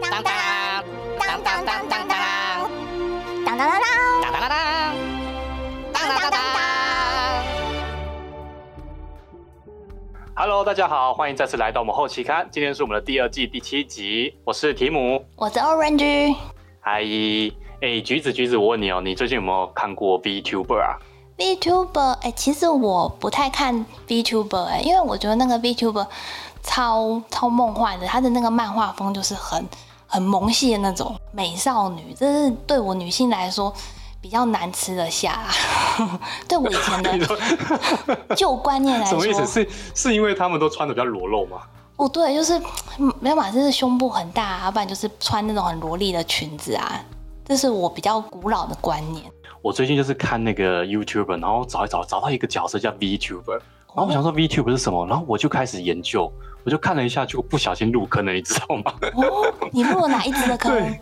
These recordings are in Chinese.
当当当当当当当当当当当当当当当当当。Hello，大家好，欢迎再次来到我们后期刊。今天是我们的第二季第七集，我是提姆。我是 Orange 嗨，哎，橘子橘子，我问你哦，你最近有没有看过 VTuber 啊？VTuber，哎、其实我不太看 VTuber，哎、因为我觉得那个 VTuber 超超梦幻的，他的那个漫画风就是很很萌系的那种美少女，这是对我女性来说比较难吃得下、啊。对我以前的 旧观念来说，什么意思？是是因为他们都穿的比较裸露吗？哦对，就是嗯没有嘛，就是胸部很大、啊，要不然就是穿那种很萝莉的裙子啊，这是我比较古老的观念。我最近就是看那个 YouTuber，然后找一找，找到一个角色叫 VTuber，然后我想说 VTuber 是什么，然后我就开始研究，我就看了一下，就不小心入坑了，你知道吗？哦，你入了哪一支的坑？对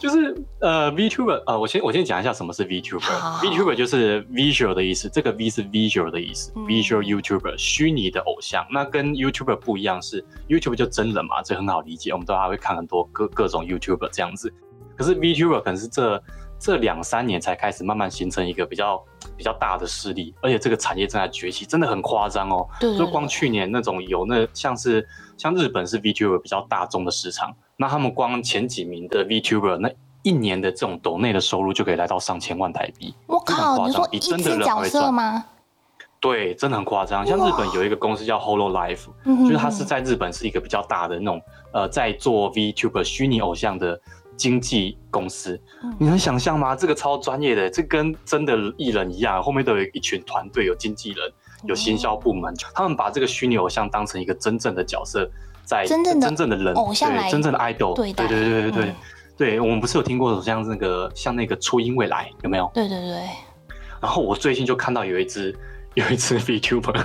就是呃 VTuber，呃，我先我先讲一下什么是 VTuber。VTuber 就是 visual 的意思，这个 V 是 visual 的意思、嗯 v i s u a l YouTuber 虚拟的偶像。那跟 YouTuber 不一样是 YouTuber 就真人嘛，这很好理解，我们都还会看很多各各种 YouTuber 这样子。可是 VTuber 可能是这这两三年才开始慢慢形成一个比较比较大的势力，而且这个产业正在崛起，真的很夸张哦。对就光去年那种有那像是像日本是 VTuber 比较大众的市场，那他们光前几名的 VTuber 那一年的这种抖内的收入就可以来到上千万台币，我靠，你说一只角。色吗？对，真的很夸张。像日本有一个公司叫 Hololive，嗯就是它是在日本是一个比较大的那种呃，在做 VTuber 虚拟偶像的经纪公司。嗯你能想象吗？这个超专业的，这跟真的艺人一样，后面都有一群团队，有经纪人，有行销部门，他们把这个虚拟偶像当成一个真正的角色，在真正的真正的人偶像真正的 idol，对待对对对对对。嗯对，我们不是有听过像那个像那个初音未来有没有？对对对，然后我最近就看到有一只 有一只 VTuber，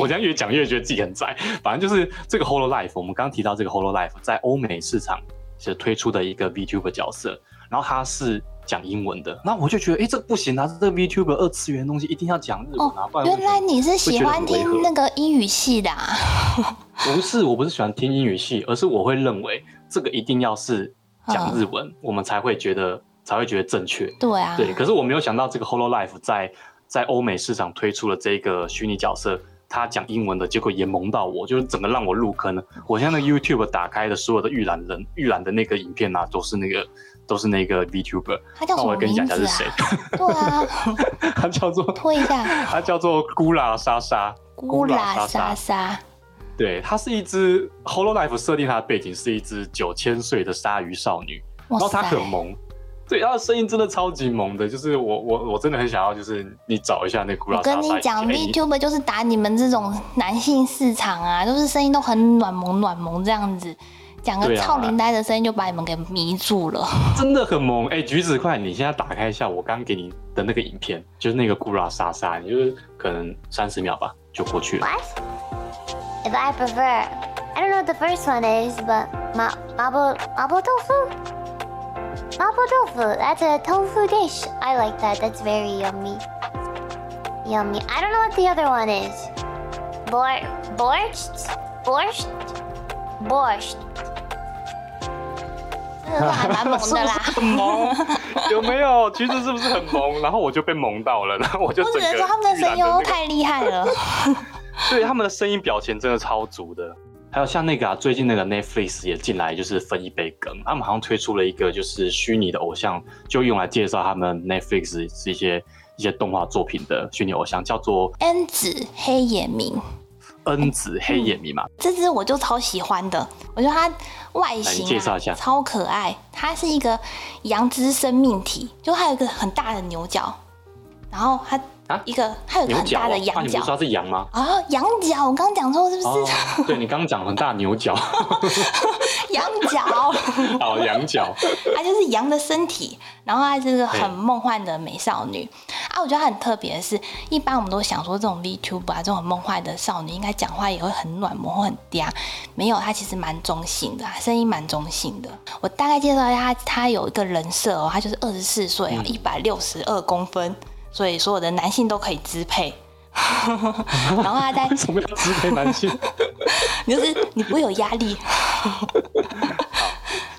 我这样越讲越觉得自己很宅。反正就是这个 Hololive，我们刚刚提到这个 Hololive 在欧美市场是推出的一个 VTuber 角色，然后他是讲英文的，那我就觉得，哎，这不行啊，这个 VTuber 二次元的东西一定要讲日文啊，不然哦原来你是喜欢听那个英语系的啊？不是，我不是喜欢听英语系，而是我会认为这个一定要是讲日文，我们才会觉得才会觉得正确。对啊，对，可是我没有想到这个 Hololive 在在欧美市场推出了这个虚拟角色，他讲英文的，结果也萌到我，就是整个让我入坑了。我现在那 YouTube 打开的所有的预览人预览的那个影片啊，都是那个都是那个 VTuber。他叫什么那我跟你名字讲一下是谁啊？，对啊，他叫做拖一下，他叫做咕啦莎莎。咕啦莎莎莎，对，它是一只 Hololive 设定它的背景是一只九千岁的鲨鱼少女，然后她，很萌，对，他的声音真的超级萌的，就是我我我真的很想要，就是你找一下那古我老莎莎。跟你讲哎，VTuber 就是打你们这种男性市场啊，就是声音都很暖萌暖萌这样子，讲个超龄呆的声音就把你们给迷住了。真的很萌。哎、橘子快，你现在打开一下我刚给你的那个影片，就是那个古拉莎莎，你就是可能三十秒吧就过去了。What? If I prefer, I don't know what the first one is, but ma mabo mabo tofu. Mabo tofu. That's a tofu dish. I like that. That's very yummy. Yummy. I don't know what the other one is. Bor borscht borscht borscht. 蛮萌的啦。很萌，有没有？橘子是不是很萌？然后我就被萌到了，然后我就整个我只能说他们的声优太厉害了。对他们的声音表情真的超足的。还有像那个啊，最近那个 Netflix 也进来，就是分一杯羹。他们好像推出了一个就是虚拟的偶像，就用来介绍他们 Netflix 是一些一些动画作品的虚拟偶像，叫做恩子黑眼明，恩子黑眼明嘛。这只我就超喜欢的，我觉得它外形、啊、介绍一下超可爱。它是一个羊脂生命体，就它有一个很大的牛角，然后它啊？一个它有很大的啊，羊角。你不是说它是羊吗？啊，羊角，我刚刚讲错是不哦是？，对你刚刚讲很大牛角，羊角，哦，羊角，它就是羊的身体，然后她是个很梦幻的美少女。啊。我觉得她很特别的是，一般我们都想说这种 VTuber 啊，这种很梦幻的少女，应该讲话也会很暖萌或很嗲，没有，她其实蛮中性的，声音蛮中性的。我大概介绍一下她，她有一个人设哦，她就是二十四岁哦，一百六十二公分，所以所有的男性都可以支配。然后他在为 什么要支配男性？就是你不会有压力。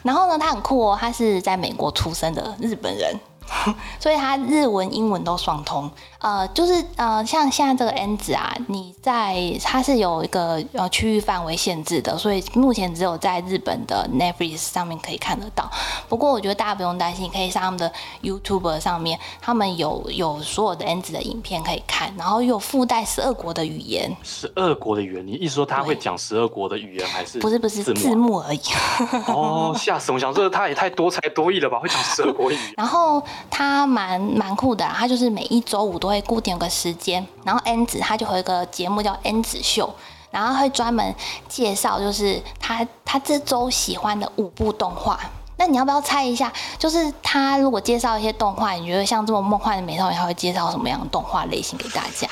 然然后呢，他很酷哦，他是在美国出生的日本人。所以他日文、英文都双通，呃，就是呃，像现在这个 N 子啊，你在它是有一个呃区域范围限制的，所以目前只有在日本的 Netflix 上面可以看得到。不过我觉得大家不用担心，可以上他们的 YouTube 上面，他们有有所有的 N 子的影片可以看，然后又附带十二国的语言。十二国的语言，你意思说他会讲十二国的语言，还是不是不是字幕而已？哦，吓死我！想说他也太多才多艺了吧，会讲十二国语。然后。他蛮蛮酷的，他就是每一周五都会固定有个时间，然后 N 子他就有一个节目叫 N 子秀，然后会专门介绍就是他他这周喜欢的五部动画。那你要不要猜一下？就是他如果介绍一些动画，你觉得像这么梦幻的美少女，他会介绍什么样的动画类型给大家？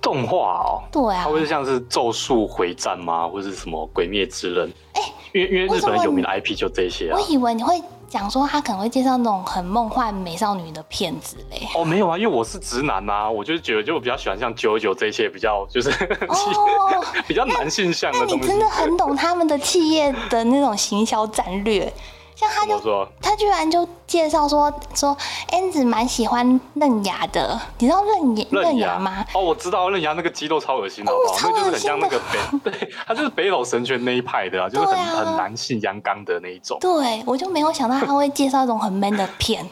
动画哦，对啊，他会像是咒术回战吗，或者是什么鬼灭之刃？哎，因为因为日本有名的 IP 就这些啊。我以为你会。讲说他可能会介绍那种很梦幻美少女的片子嘞。哦，没有啊，因为我是直男啊，我就是觉得就比较喜欢像九九这些比较就是 哦比较男性向的东西。那你真的很懂他们的企业的那种行销战略。像他就他居然就介绍说说恩子蛮喜欢嫩芽的，你知道嫩芽嫩芽吗？哦，我知道嫩芽那个肌肉超恶心的，那就是很像那个北，对，他就是北斗神拳那一派的啊，就是很很男性阳刚的那一种。对，我就没有想到他会介绍一种很 man 的片。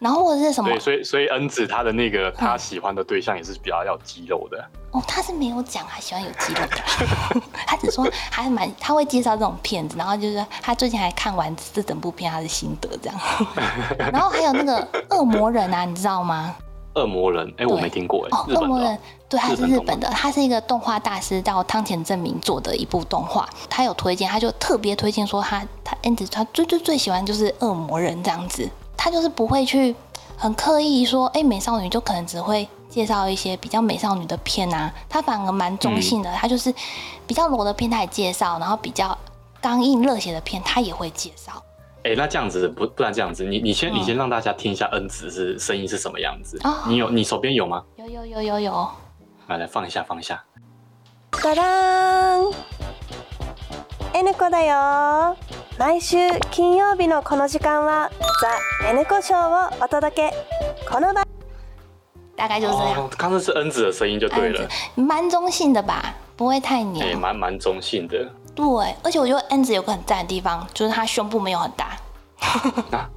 然后或者是什么？对，所以所以恩子他的那个他喜欢的对象也是比较要肌肉的。哦，他是没有讲他喜欢有肌肉的，他只说还蛮他会介绍这种片子，然后就是他最近还看完这整部片他的心得这样。然后还有那个恶魔人啊，你知道吗？恶魔人，哎，我没听过哎。哦，恶魔人，对，他是日本的，他是一个动画大师叫汤田正明做的一部动画，他有推荐，他就特别推荐说他他恩子他最最最喜欢就是恶魔人这样子。他就是不会去很刻意说，哎，美少女就可能只会介绍一些比较美少女的片啊，他反而蛮中性的，他就是比较裸的片他也介绍，然后比较刚硬热血的片他也会介绍。哎，那这样子不不然这样子，你你先你先让大家听一下恩子是声音是什么样子，你有你手边有吗？有有有有有，来来放一下放一下。哒当，N 子だよ。毎週金曜日のこの時間はザ N 子ショーをお届け。この大概就是这样。刚刚是恩子的声音就对了，蛮中性的吧，不会太黏。哎，蛮蛮中性的。对，而且我觉得恩子有个很赞的地方，就是他胸部没有很大。啊，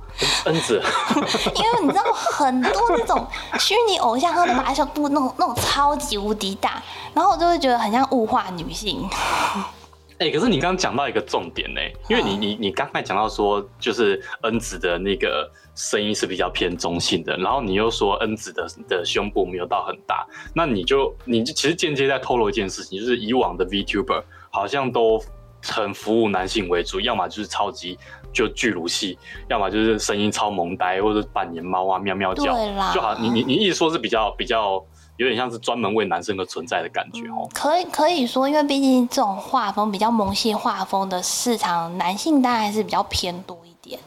恩子，因为你知道很多那种虚拟偶像，他都把胸部弄弄超级无敌大，然后我就会觉得很像物化女性。 哎，可是你刚刚讲到一个重点呢，因为你你你刚才讲到说，就是恩子的那个声音是比较偏中性的，然后你又说恩子的的胸部没有到很大，那你就你就其实间接在透露一件事情，就是以往的 VTuber 好像都很服务男性为主，要么就是超级就巨乳系，要么就是声音超萌呆，或者扮演猫啊喵喵叫，就好你你你意思说是比较比较。有点像是专门为男生而存在的感觉哦。可以可以说，因为毕竟这种画风比较萌系画风的市场，男性当然还是比较偏多一点。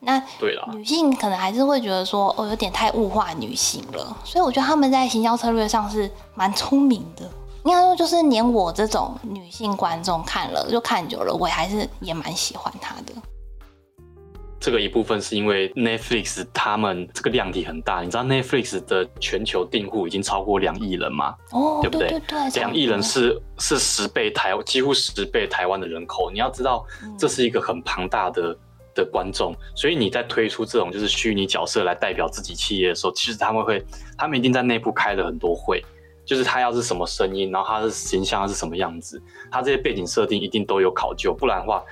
那对了，女性可能还是会觉得说，哦，有点太物化女性了。所以我觉得他们在行销策略上是蛮聪明的。应该说，就是连我这种女性观众看了就看久了，我还是也蛮喜欢他的。这个一部分是因为 Netflix 他们这个量体很大，你知道 Netflix 的全球订户已经超过两亿人嘛？哦，对不对？两亿人是是十倍台，几乎十倍台湾的人口。你要知道，这是一个很庞大的的观众，所以你在推出这种就是虚拟角色来代表自己企业的时候，其实他们会，他们一定在内部开了很多会，就是他要是什么声音，然后他的形象是什么样子，他这些背景设定一定都有考究，不然的话。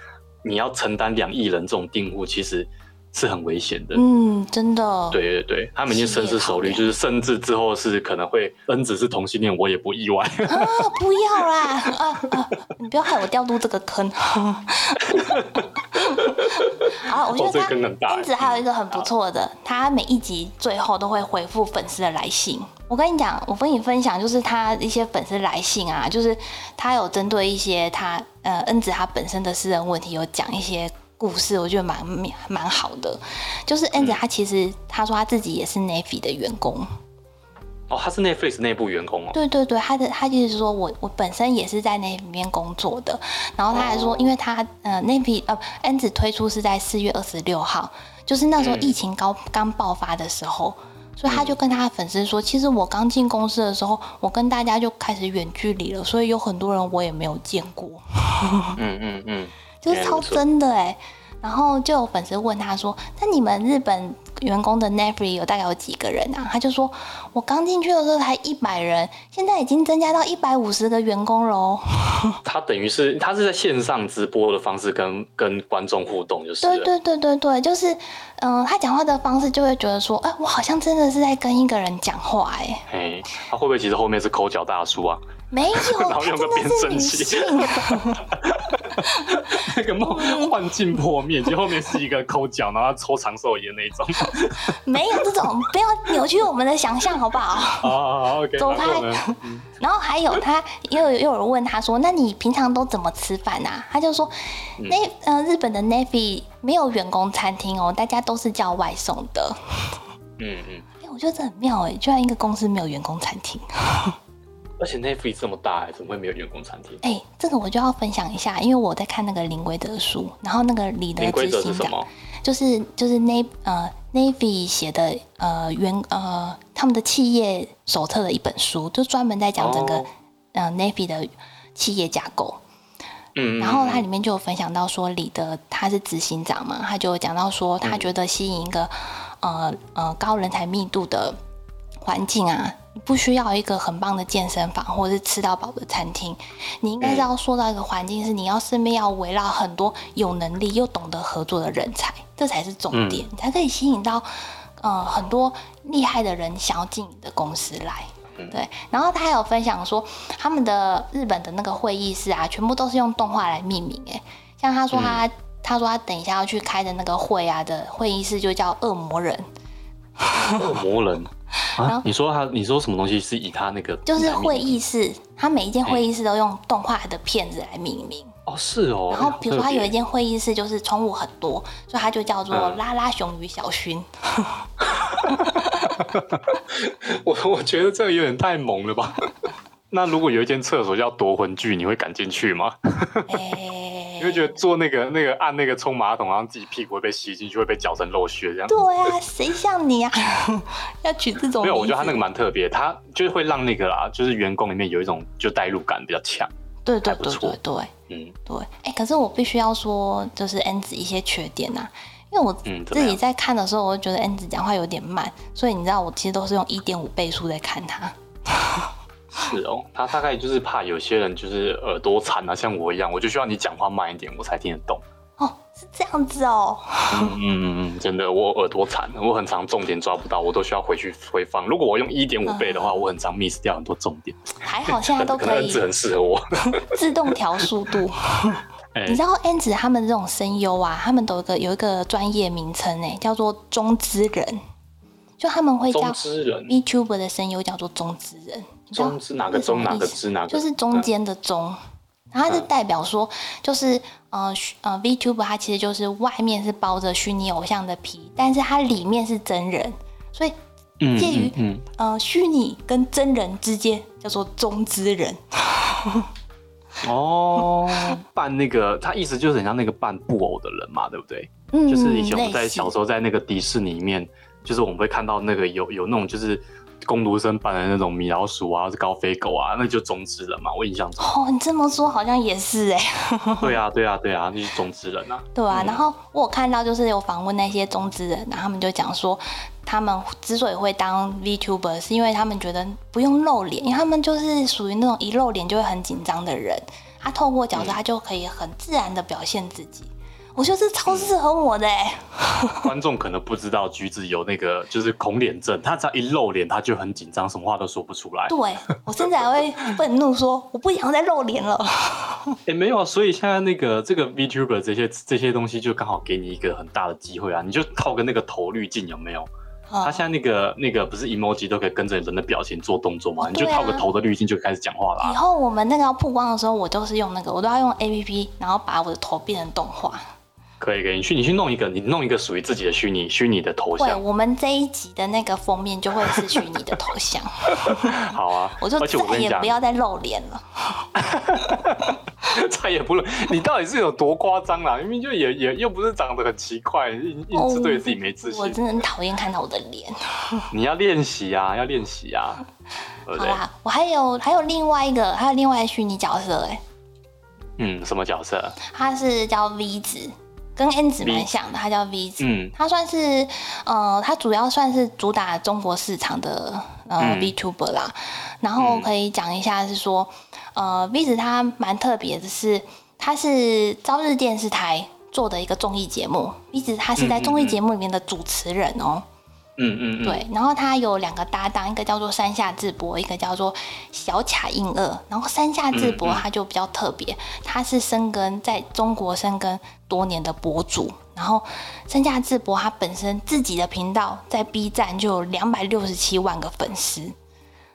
你要承担两亿人这种订户，其实是很危险的。嗯，真的。对对对，他们已经深思熟虑，就是甚至之后是可能会恩子是同性恋，我也不意外。啊，不要啦！啊啊，你不要害我掉入这个坑。好，我觉得他恩子还有一个很不错的，他每一集最后都会回复粉丝的来信。我跟你讲，我跟你分享，就是他一些粉丝来信啊，就是他有针对一些他呃恩子他本身的私人问题，有讲一些故事，我觉得蛮蛮好的。就是恩子他其实他说他自己也是 Navy 的员工，哦，他是 Netflix 内部员工哦。对对对，他的他就是说我我本身也是在那里面工作的，然后他还说，因为他呃那批呃恩子推出是在四月二十六号，就是那时候疫情刚刚爆发的时候，所以他就跟他的粉丝说，其实我刚进公司的时候，我跟大家就开始远距离了，所以有很多人我也没有见过，嗯嗯嗯，就是超真的哎。然后就有粉丝问他说：“那你们日本员工的 Netflix 有大概有几个人啊？”他就说：“我刚进去的时候才一百人，现在已经增加到一百五十个员工喽。”他等于是他是在线上直播的方式跟跟观众互动，就是对对对对对，就是嗯，他讲话的方式就会觉得说：“哎，我好像真的是在跟一个人讲话。”哎，哎，他会不会其实后面是抠脚大叔啊？没有，然后用个变声器，那个梦幻境破灭，就后面是一个抠脚，然后抽长寿烟那种。没有这种，不要扭曲我们的想象，好不好？好，OK。走开。然后还有他，又又有人问他说：“那你平常都怎么吃饭啊？”他就说：“那呃，日本的 Navy 没有员工餐厅哦，大家都是叫外送的。”嗯嗯。哎，我觉得这很妙哎，居然一个公司没有员工餐厅。而且 Netflix 这么大，怎么会没有员工餐厅？哎，这个我就要分享一下，因为我在看那个林规德书，然后那个李德执行长，就是就是 Nav 呃 Navy 写的呃原呃他们的企业手册的一本书，就专门在讲整个呃 Navy 的企业架构。嗯，然后它里面就有分享到说，李德他是执行长嘛，他就讲到说，他觉得吸引一个呃呃高人才密度的环境啊。不需要一个很棒的健身房，或者是吃到饱的餐厅，你应该是要塑造一个环境，是你要身边要围绕很多有能力又懂得合作的人才，这才是重点，才可以吸引到呃很多厉害的人想要进你的公司来。对，然后他还有分享说，他们的日本的那个会议室啊，全部都是用动画来命名。哎，像他说他他说他等一下要去开的那个会啊的会议室就叫恶魔人。恶魔人。啊！你说他，你说什么东西是以他那个？就是会议室，他每一间会议室都用动画的片子来命名。哦，是哦。然后比如说他有一间会议室就是宠物很多，所以他就叫做拉拉熊与小薰。我我觉得这个有点太萌了吧。那如果有一间厕所叫夺魂剧，你会敢进去吗？你会觉得坐那个那个按那个冲马桶，然后自己屁股会被吸进去，会被搅成肉屑这样？对啊，谁像你啊？要取这种？没有，我觉得他那个蛮特别，他就是会让那个啦，就是员工里面有一种就代入感比较强。对对对对对，嗯对。哎，可是我必须要说，就是 N 子一些缺点呐，因为我自己在看的时候，我就觉得 N 子讲话有点慢，所以你知道，我其实都是用一点五倍速在看他。是哦，他大概就是怕有些人就是耳朵残啊，像我一样，我就需要你讲话慢一点，我才听得懂。哦，是这样子哦。嗯嗯嗯，真的，我耳朵残，我很常重点抓不到，我都需要回去回放。如果我用一点五倍的话，我很常 miss 掉很多重点。还好现在都可以，很适合我 自动调速度。你知道 N 子他们这种声优啊，他们都有个有一个专业名称哎，叫做中之人，就他们会叫 VTuber 的声优叫做中之人。中是哪个中哪个之哪个？就是中间的中，然后它是代表说，就是呃呃，VTuber 它其实就是外面是包着虚拟偶像的皮，但是它里面是真人，所以介于呃虚拟跟真人之间叫做中之人。哦，扮那个，他意思就是很像那个扮布偶的人嘛，对不对？嗯，就是以前我们在小时候在那个迪士尼里面，就是我们会看到那个有有那种就是。工读生扮的那种米老鼠啊，是高飞狗啊，那就中之人嘛。我印象中哦，你这么说好像也是哎。对啊，对啊，对啊，那是中之人啊。对啊，然后我有看到就是有访问那些中之人，然后他们就讲说，他们之所以会当 VTuber，是因为他们觉得不用露脸，因为他们就是属于那种一露脸就会很紧张的人，他透过角色他就可以很自然的表现自己。我觉得这超适合我的哎！观众可能不知道橘子有那个就是恐脸症，他只要一露脸，他就很紧张，什么话都说不出来。对我甚至还会愤怒说：“我不想再露脸了。”哎，没有啊，所以现在那个这个 VTuber 这些这些东西就刚好给你一个很大的机会啊！你就套个那个头滤镜有没有？他现在那个那个不是 emoji 都可以跟着人的表情做动作吗？你就套个头的滤镜就开始讲话了。以后我们那个要曝光的时候，我都是用那个，我都要用 APP，然后把我的头变成动画。可以可以，你去你去弄一个，你弄一个属于自己的虚拟虚拟的头会，像，我们这一集的那个封面就会是虚拟的头像，好啊，我就再也不，要再露脸了。再也不露你到底是有多夸张啦，明明就也也又不是长得很奇怪，硬硬是对自己没自信。哦我真的很讨厌看到我的脸。你要练习啊，要练习啊，对对？好啦，我还有还有另外一个，还有另外一个虚拟角色、哎，嗯，什么角色？他是叫 V 子，跟 N 子蛮像的，他叫 V 子。嗯。他算是呃，他主要算是主打中国市场的呃、嗯。VTuber 啦。然后嗯可以讲一下是说，呃，V 子他蛮特别的是，他是朝日电视台做的一个综艺节目，V 子他是在综艺嗯。节目里面的主持人哦、嗯嗯嗯，对，然后他有两个搭档，一个叫做山下智博，一个叫做小卡印二。然后山下智博他就比较特别，他是深耕在中国深耕多年的博主。然后山下智博他本身自己的频道在 B 站就有两百六十七万个粉丝，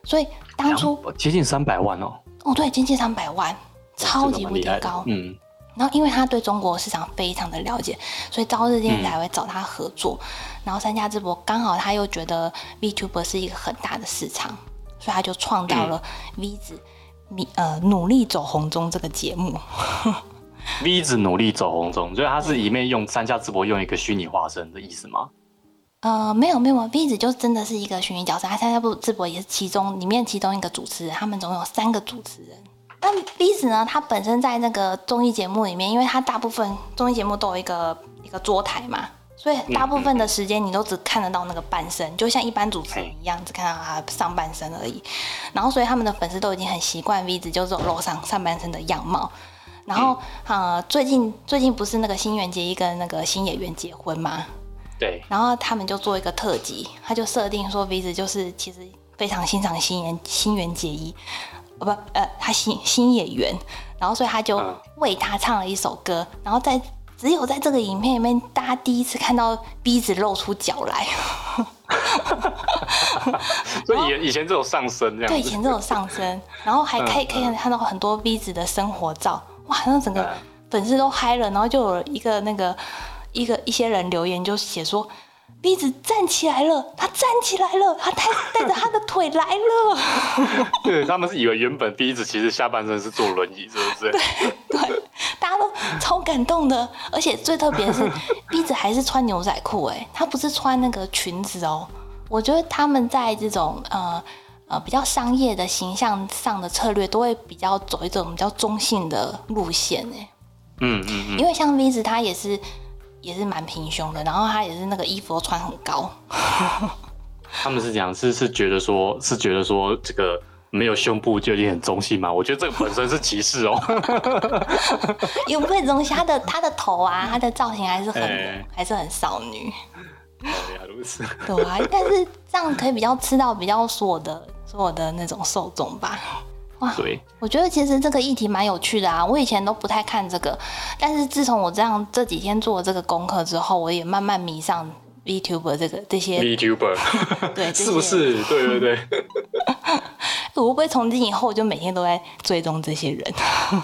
所以当初接近三百万哦，哦对，接近三百万，超级无敌高。嗯，然后因为他对中国市场非常的了解，所以朝日电视台会找他合作。然后三家智博刚好他又觉得 VTuber 是一个很大的市场，所以他就创造了 V 子米呃努力走红中这个节目。V 一直努力走红中，所以他是里面用三下智博用一个虚拟化身的意思吗？呃，没有没有，V 子就真的是一个虚拟角色，他三家不智博也是其中里面其中一个主持人，他们总共有三个主持人。但 V 子呢，他本身在那个综艺节目里面，因为他大部分综艺节目都有一个一个桌台嘛，所以大部分的时间你都只看得到那个半身，就像一般主持人一样，只看到他上半身而已。然后所以他们的粉丝都已经很习惯 V 子就只有露上上半身的样貌。然后呃，最近最近不是那个新垣结衣跟那个新演员结婚吗？对，然后他们就做一个特辑，他就设定说 V 子就是其实非常欣赏新垣新垣结衣，呃不呃他新新演员，然后所以他就嗯。为他唱了一首歌，然后在只有在这个影片里面，大家第一次看到 V 子露出脚来，所以以以前这种上身这样对，以，前这种上身，然后还可以嗯可以看到很多 V 子的生活照，哇，那整个嗯。粉丝都嗨了，然后就有一个那个一个一些人留言就写说。V 子站起来了，他站起来了，他带带着他的腿来了。对，他们是以为原本鼻子其实下半身是坐轮椅，是不是？对对，大家都超感动的，而且最特别的是 鼻子还是穿牛仔裤，哎，他不是穿那个裙子哦。我觉得他们在这种呃呃比较商业的形象上的策略，都会比较走一种比较中性的路线，哎。嗯嗯嗯，因为像 V 子他也是也是蛮平胸的，然后他也是那个衣服都穿很高，他们是讲是是觉得说，是觉得说这个没有胸部就已经很中性嘛？我觉得这个本身是歧视哦。也不会中性，他的他的头啊，他的造型还是很、哎还是很少女，对啊，但是这样可以比较吃到比较所有的所有的那种受众吧。哇，对，我觉得其实这个议题蛮有趣的啊，我以前都不太看这个，但是自从我这样这几天做了这个功课之后，我也慢慢迷上 VTuber 这个这些，VTuber，对，是不？是？对对对，我会不会从今以后就每天都在追踪这些人？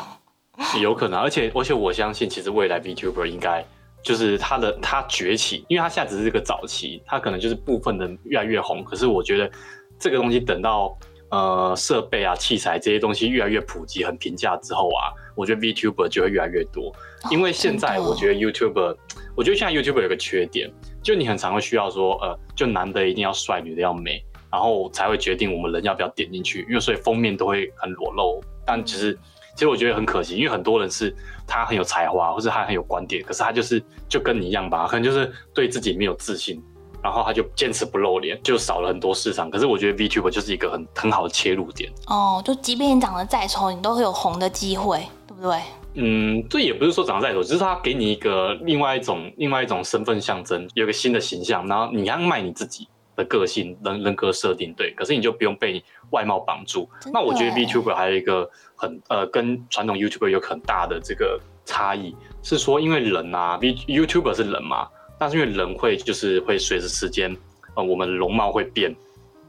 有可能，而且而且我相信，其实未来 VTuber 应该就是它的它崛起，因为它现在只是这个早期，它可能就是部分的越来越红。可是我觉得这个东西等到呃设备啊、器材这些东西越来越普及、很平价之后啊，我觉得 VTuber 就会越来越多。因为现在我觉得 YouTuber，我觉得现在 YouTuber 有个缺点，就你很常会需要说，呃，就男的一定要帅，女的要美，然后才会决定我们人要不要点进去，因为所以封面都会很裸露。但其实，其实我觉得很可惜，因为很多人是他很有才华，或是他很有观点，可是他就是就跟你一样吧，可能就是对自己没有自信，然后他就坚持不露脸，就少了很多市场。可是我觉得 VTuber 就是一个很很好的切入点。哦，就即便你长得再丑，你都会有红的机会，对不对？嗯，这也不是说长得再丑，只是他给你一个另外一种另外一种身份象征，有个新的形象，然后你要卖你自己的个性、人人格设定，对，可是你就不用被外貌绑住。那我觉得耶 VTuber 还有一个很呃跟传统 YouTuber 有很大的这个差异，是说因为人啊，V YouTuber 是人嘛，但是因为人会就是会随着时间，呃，我们容貌会变，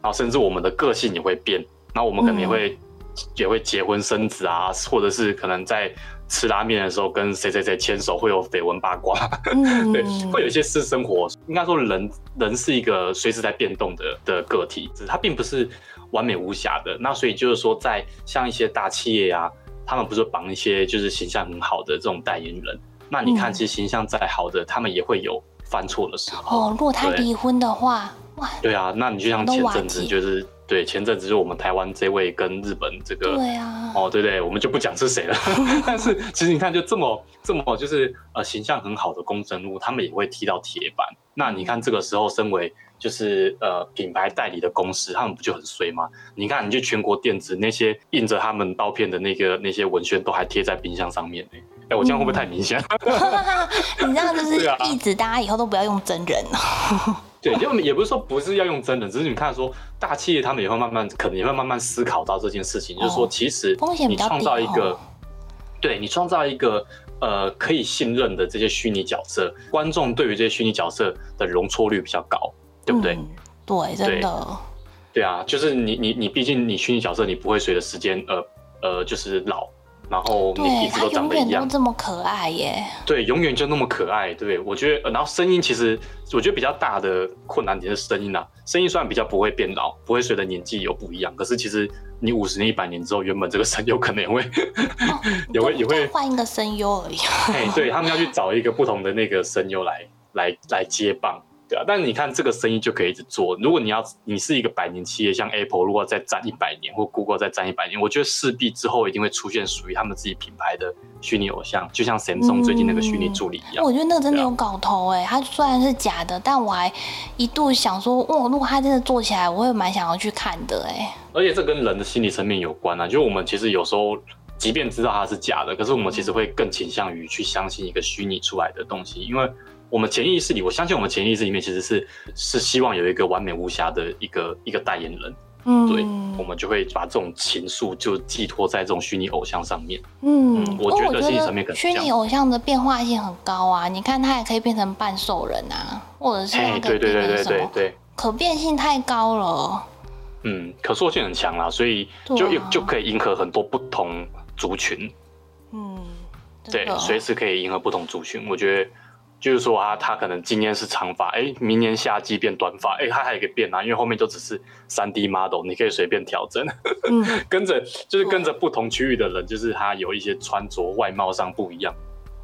然后甚至我们的个性也会变，那我们可能也会、也会结婚生子啊，或者是可能在吃拉面的时候跟谁谁谁牵手会有绯闻八卦，嗯对，会有一些私生活。应该说人人是一个随时在变动的的个体，它并不是完美无瑕的。那所以就是说，在像一些大企业啊，他们不是绑一些就是形象很好的这种代言人，那你看，嗯其实形象再好的，他们也会有犯错的时候。哦，如果他对离婚的话，哇，对啊，那你就像前阵子就是对前阵子就是我们台湾这位跟日本这个对啊，哦，对对，我们就不讲是谁了。但是其实你看，就这么这么就是呃形象很好的公证物，他们也会踢到铁板。那你看这个时候，身为就是呃品牌代理的公司，他们不就很衰吗？你看，你去全国电子那些印着他们刀片的那个那些文宣，都还贴在冰箱上面呢、哎，我这样会不会太明显？你这样就是一直大家以后都不要用真人了。对，就也不是说不是要用真人，只是你看说大企业他们也会慢慢，可能也会慢慢思考到这件事情，就是说哦其实你创造一个哦，对你创造一个呃可以信任的这些虚拟角色，观众对于这些虚拟角色的容错率比较高，对不对？嗯对，真的，对啊，就是你你你，毕竟你虚拟角色你不会随着时间呃呃就是老，然后你一直都长得一样都，这么可爱耶。对，永远就那么可爱，对不对？我觉得，呃然后声音其实，我觉得比较大的困难点是声音啊。声音虽然比较不会变老，不会随着年纪有不一样，可是其实你五十年、一百年之后，原本这个声优可能也会，哦 也会也会换一个声优而已。哎，对他们要去找一个不同的那个声优来来来接棒，对啊。但是你看这个生意就可以一直做。如果你要你是一个百年企业，像 Apple，如果再站一百年，或 Google 再站一百年，我觉得势必之后一定会出现属于他们自己品牌的虚拟偶像，就像 Samsung 最近那个虚拟助理一样。我觉得那个真的有搞头哎，它虽然是假的，但我还一度想说，哇，如果它真的做起来，我会蛮想要去看的哎。而且这跟人的心理层面有关啊，就是我们其实有时候即便知道它是假的，可是我们其实会更倾向于去相信一个虚拟出来的东西，因为我们潜意识里，我相信我们潜意识里面其实是是希望有一个完美无瑕的一个一个代言人，嗯对，嗯我们就会把这种情愫就寄托在这种虚拟偶像上面。嗯嗯我觉得因为心理层面可能是这样虚拟偶像的变化性很高啊，你看它也可以变成半兽人啊，或者是它哎，可以对对对对变成什么，对对。可变性太高了。嗯，可塑性很强啦，所以就、对啊就可以迎合很多不同族群。嗯，真对的，随时可以迎合不同族群。我觉得就是说啊，他可能今年是长发，哎，明年夏季变短发，哎，他还可以变啊，因为后面就只是三 D model，你可以随便调整，嗯，跟着就是跟着不同区域的人，就是他有一些穿着外貌上不一样，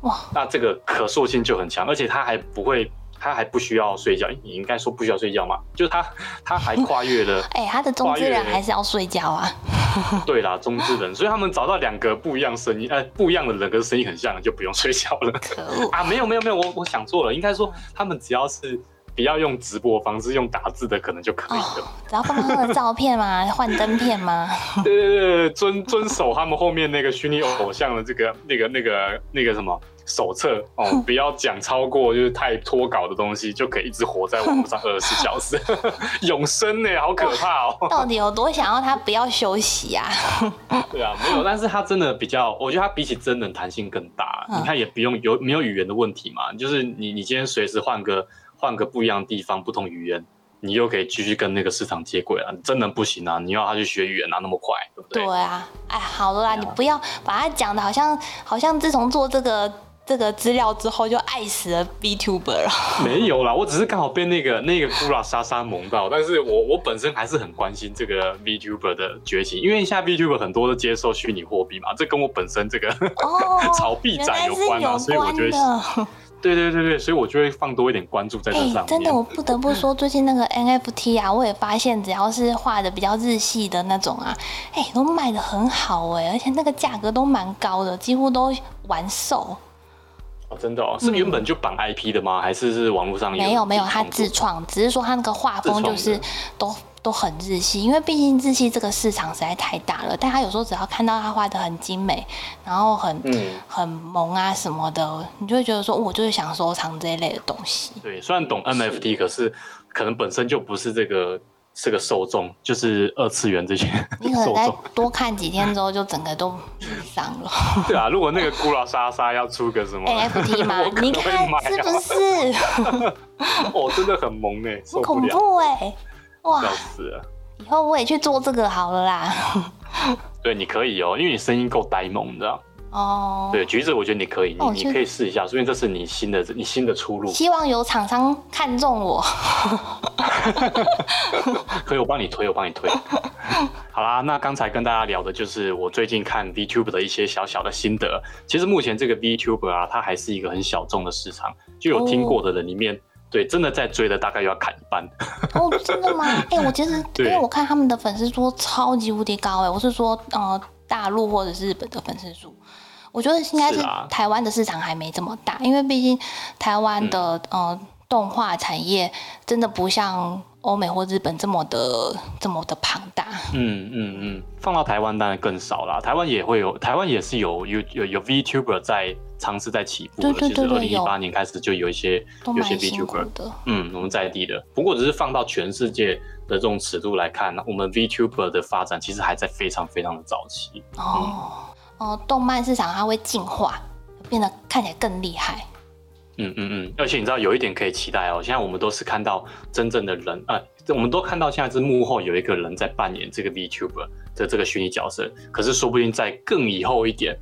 哇，那这个可塑性就很强，而且他还不会。他还不需要睡觉，你应该说不需要睡觉嘛？就是他，他还跨越了 哎、他的中之人还是要睡觉啊。对啦，中之人，所以他们找到两个不一样声音，呃，不一样的人，可是声音很像，就不用睡觉了。可恶！啊，没有没有没有，我我想错了，应该说他们只要是不要用直播方式，用打字的可能就可以了。哦，只要放他的照片吗，幻灯片嘛。对对对对，遵遵守他们后面那个虚拟偶像的这个那个那个那个什么手册哦，不要讲超过就是太脱稿的东西，就可以一直活在网络上二十四小时，永生呢，好可怕哦。到底有多想要他不要休息啊？对啊，没有，但是他真的比较，我觉得他比起真人弹性更大。嗯你看也不用有没有语言的问题嘛，就是你你今天随时换个换个不一样的地方，不同语言，你又可以继续跟那个市场接轨啊。你真的不行啊，你要他去学语言啊，那么快，对不对？对啊，哎，好了啦，啊你不要把它讲的好像好像自从做这个这个资料之后就爱死了 VTuber 了。没有啦，我只是刚好被那个那个 Gura 莎莎萌到，但是我我本身还是很关心这个 VTuber 的崛起，因为现在 VTuber 很多都接受虚拟货币嘛，这跟我本身这个哦，炒币仔有关啊，有所以我就会的。对对对对，所以我就会放多一点关注在这哎、上面。真的，我不得不说，最近那个 NFT 啊，我也发现，只要是画的比较日系的那种啊，哎、都卖的很好哎、而且那个价格都蛮高的，几乎都完售。哦，真的哦，是原本就绑 IP 的吗？还是是网络上没有没有，他他自创，只是说他那个画风就是都都很日系，因为毕竟日系这个市场实在太大了。但他有时候只要看到他画的很精美，然后很、嗯，很萌啊什么的，你就会觉得说，哦我就是想收藏这一类的东西。对，虽然懂 NFT，可是可能本身就不是这个这个受众，就是二次元这些你可能再。多看几天之后，就整个都迷上了。对啊，如果那个古老莎莎要出个什么 NFT 吗你看是不是？哦，真的很萌呢，受很恐，怖哎、哇笑！死了。以后我也去做这个好了啦。对，你可以哦，因为你声音够呆萌，你知道？哦，对，橘子我觉得你可以，你你可以试一下，说明这是你新的你新的出路。希望有厂商看中我。可以，我帮你推，我帮你推。好啦，那刚才跟大家聊的就是我最近看 VTuber 的一些小小的心得。其实目前这个 VTuber 啊，它还是一个很小众的市场，就有听过的人里面，对，真的在追的大概要砍一半。哦，真的吗？哎、我其实因对为我看他们的粉丝数超级无敌高哎，我是说呃大陆或者是日本的粉丝数。我觉得应该是台湾的市场还没这么大，因为毕竟台湾的、呃动画产业真的不像欧美或日本这么的这么的庞大。嗯嗯嗯，放到台湾当然更少啦。台湾也会有，台湾也是有有有有 VTuber 在尝试在起步的。对对对其实二零一八年开始就有一些有些 VTuber，的。嗯，我们在地的。不过只是放到全世界的这种尺度来看，我们 VTuber 的发展其实还在非常非常的早期。哦哦，动漫市场它会进化，变得看起来更厉害。嗯嗯嗯，而且你知道有一点可以期待哦，现在我们都是看到真正的人，啊，我们都看到现在是幕后有一个人在扮演这个 VTuber 的这个虚拟角色，可是说不定在更以后一点，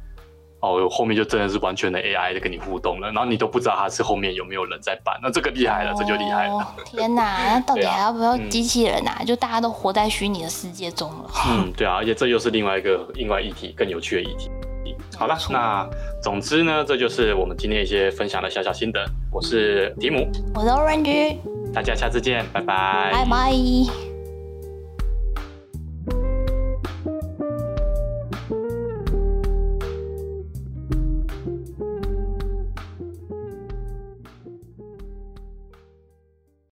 哦，后面就真的是完全的 AI 在跟你互动了，然后你都不知道他是后面有没有人在办，那这个厉害了，这就厉害了。哦！天哪，那 到底还要不要嗯机器人啊？就大家都活在虚拟的世界中了。嗯，对啊，而且这又是另外一个另外议题，更有趣的议题。好了那总之呢，这就是我们今天一些分享的小小心得。我是提姆，我是 Orange，大家下次见，拜拜。拜拜。